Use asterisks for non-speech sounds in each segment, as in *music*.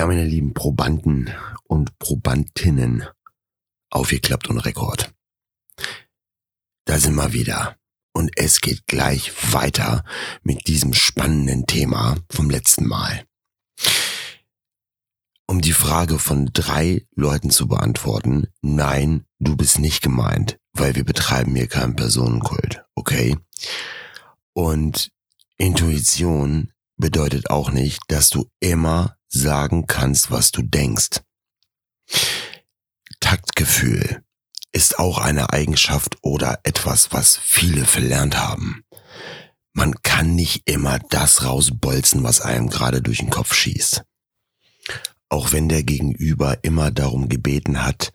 Ja, meine lieben Probanden und Probandinnen, aufgeklappt und Rekord. Da sind wir wieder. Und es geht gleich weiter mit diesem spannenden Thema vom letzten Mal. Um die Frage von drei Leuten zu beantworten, nein, du bist nicht gemeint, weil wir betreiben hier keinen Personenkult, okay? Und Intuition bedeutet auch nicht, dass du immer sagen kannst, was du denkst. Taktgefühl ist auch eine Eigenschaft oder etwas, was viele verlernt haben. Man kann nicht immer das rausbolzen, was einem gerade durch den Kopf schießt. Auch wenn der Gegenüber immer darum gebeten hat,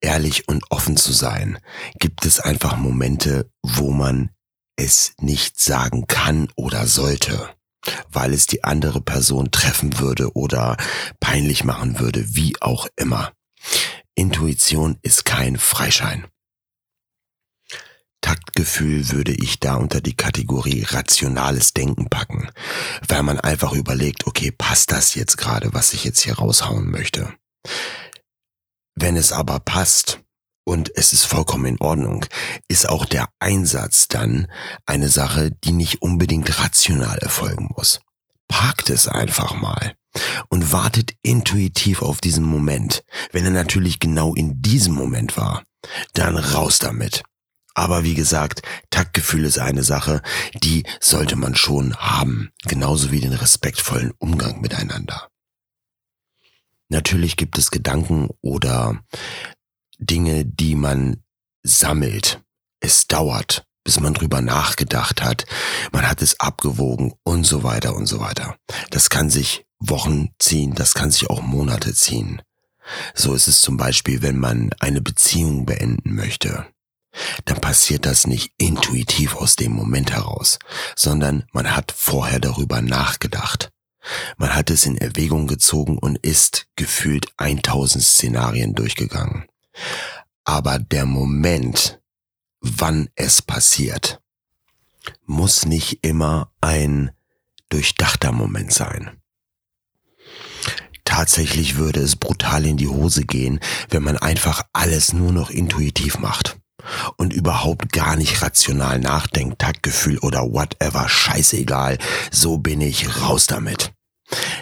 ehrlich und offen zu sein, gibt es einfach Momente, wo man es nicht sagen kann oder sollte, weil es die andere Person treffen würde oder peinlich machen würde, wie auch immer. Intuition ist kein Freischein. Taktgefühl würde ich da unter die Kategorie rationales Denken packen, weil man einfach überlegt, okay, passt das jetzt gerade, was ich jetzt hier raushauen möchte? Wenn es aber passt und es ist vollkommen in Ordnung, ist auch der Einsatz dann eine Sache, die nicht unbedingt rational erfolgen muss. Parkt es einfach mal und wartet intuitiv auf diesen Moment. Wenn er natürlich genau in diesem Moment war, dann raus damit. Aber wie gesagt, Taktgefühl ist eine Sache, die sollte man schon haben, genauso wie den respektvollen Umgang miteinander. Natürlich gibt es Gedanken oder Dinge, die man sammelt. Es dauert, bis man drüber nachgedacht hat. Man hat es abgewogen und so weiter und so weiter. Das kann sich Wochen ziehen, das kann sich auch Monate ziehen. So ist es zum Beispiel, wenn man eine Beziehung beenden möchte. Dann passiert das nicht intuitiv aus dem Moment heraus, sondern man hat vorher darüber nachgedacht. Man hat es in Erwägung gezogen und ist gefühlt 1000 Szenarien durchgegangen. Aber der Moment, wann es passiert, muss nicht immer ein durchdachter Moment sein. Tatsächlich würde es brutal in die Hose gehen, wenn man einfach alles nur noch intuitiv macht und überhaupt gar nicht rational nachdenkt, Taktgefühl oder whatever, scheißegal, so bin ich raus damit.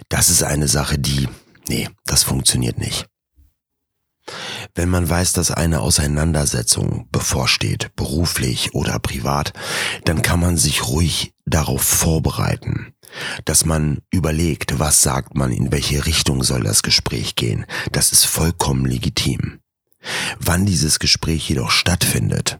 Das ist eine Sache, die, nee, das funktioniert nicht. Wenn man weiß, dass eine Auseinandersetzung bevorsteht, beruflich oder privat, dann kann man sich ruhig darauf vorbereiten, dass man überlegt, was sagt man, in welche Richtung soll das Gespräch gehen. Das ist vollkommen legitim. Wann dieses Gespräch jedoch stattfindet,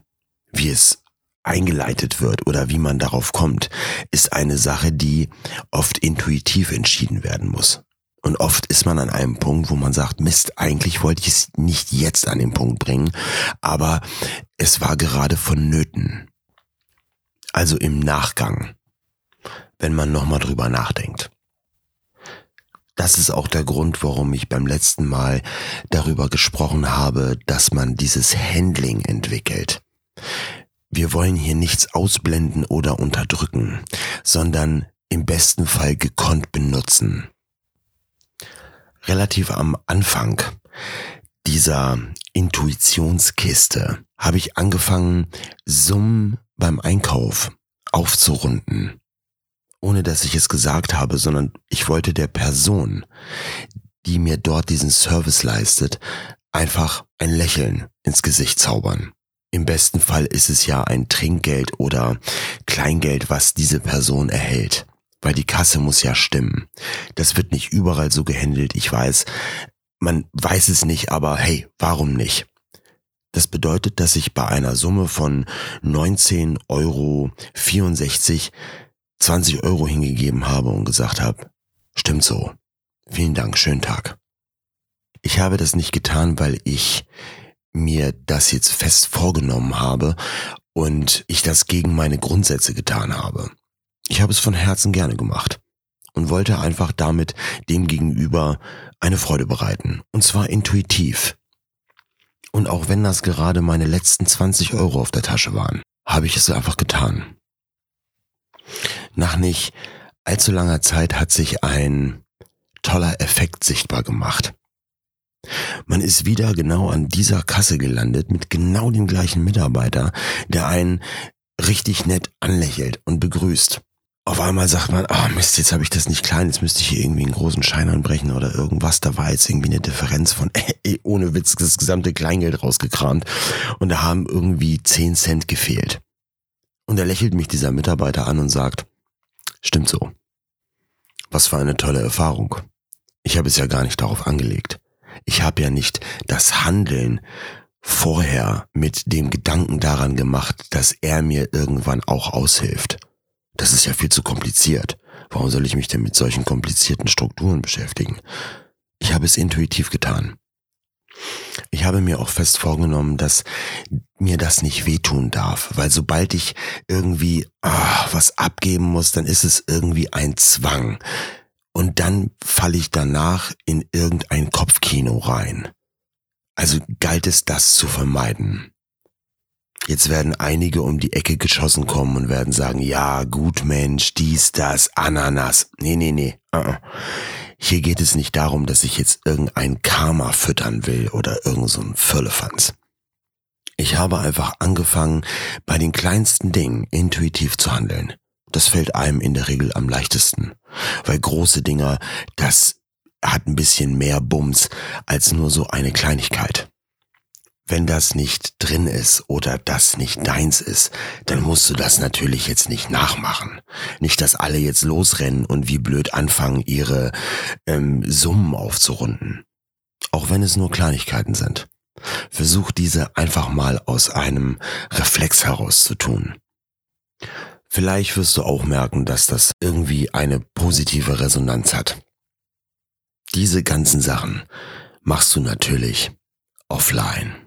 wie es eingeleitet wird oder wie man darauf kommt, ist eine Sache, die oft intuitiv entschieden werden muss. Und oft ist man an einem Punkt, wo man sagt, Mist, eigentlich wollte ich es nicht jetzt an den Punkt bringen, aber es war gerade vonnöten. Also im Nachgang, wenn man nochmal drüber nachdenkt. Das ist auch der Grund, warum ich beim letzten Mal darüber gesprochen habe, dass man dieses Handling entwickelt. Wir wollen hier nichts ausblenden oder unterdrücken, sondern im besten Fall gekonnt benutzen relativ am Anfang dieser Intuitionskiste habe ich angefangen, Summen beim Einkauf aufzurunden. Ohne dass ich es gesagt habe, sondern ich wollte der Person, die mir dort diesen Service leistet, einfach ein Lächeln ins Gesicht zaubern. Im besten Fall ist es ja ein Trinkgeld oder Kleingeld, was diese Person erhält weil die Kasse muss ja stimmen. Das wird nicht überall so gehandelt, ich weiß. Man weiß es nicht, aber hey, warum nicht? Das bedeutet, dass ich bei einer Summe von 19,64 Euro 20 Euro hingegeben habe und gesagt habe, stimmt so. Vielen Dank, schönen Tag. Ich habe das nicht getan, weil ich mir das jetzt fest vorgenommen habe und ich das gegen meine Grundsätze getan habe. Ich habe es von Herzen gerne gemacht und wollte einfach damit dem Gegenüber eine Freude bereiten. Und zwar intuitiv. Und auch wenn das gerade meine letzten 20 Euro auf der Tasche waren, habe ich es einfach getan. Nach nicht allzu langer Zeit hat sich ein toller Effekt sichtbar gemacht. Man ist wieder genau an dieser Kasse gelandet mit genau dem gleichen Mitarbeiter, der einen richtig nett anlächelt und begrüßt. Auf einmal sagt man, ah oh Mist, jetzt habe ich das nicht klein, jetzt müsste ich hier irgendwie einen großen Schein anbrechen oder irgendwas. Da war jetzt irgendwie eine Differenz von, *laughs* ey, ohne Witz, das gesamte Kleingeld rausgekramt. Und da haben irgendwie 10 Cent gefehlt. Und da lächelt mich dieser Mitarbeiter an und sagt, stimmt so. Was für eine tolle Erfahrung. Ich habe es ja gar nicht darauf angelegt. Ich habe ja nicht das Handeln vorher mit dem Gedanken daran gemacht, dass er mir irgendwann auch aushilft. Das ist ja viel zu kompliziert. Warum soll ich mich denn mit solchen komplizierten Strukturen beschäftigen? Ich habe es intuitiv getan. Ich habe mir auch fest vorgenommen, dass mir das nicht wehtun darf, weil sobald ich irgendwie ah, was abgeben muss, dann ist es irgendwie ein Zwang. Und dann falle ich danach in irgendein Kopfkino rein. Also galt es das zu vermeiden. Jetzt werden einige um die Ecke geschossen kommen und werden sagen, ja, gut Mensch, dies, das, Ananas. Nee, nee, nee. Uh -uh. Hier geht es nicht darum, dass ich jetzt irgendein Karma füttern will oder irgend so ein. Ich habe einfach angefangen, bei den kleinsten Dingen intuitiv zu handeln. Das fällt einem in der Regel am leichtesten. Weil große Dinger, das hat ein bisschen mehr Bums als nur so eine Kleinigkeit. Wenn das nicht drin ist oder das nicht deins ist, dann musst du das natürlich jetzt nicht nachmachen. Nicht, dass alle jetzt losrennen und wie blöd anfangen, ihre ähm, Summen aufzurunden. Auch wenn es nur Kleinigkeiten sind. Versuch diese einfach mal aus einem Reflex heraus zu tun. Vielleicht wirst du auch merken, dass das irgendwie eine positive Resonanz hat. Diese ganzen Sachen machst du natürlich offline.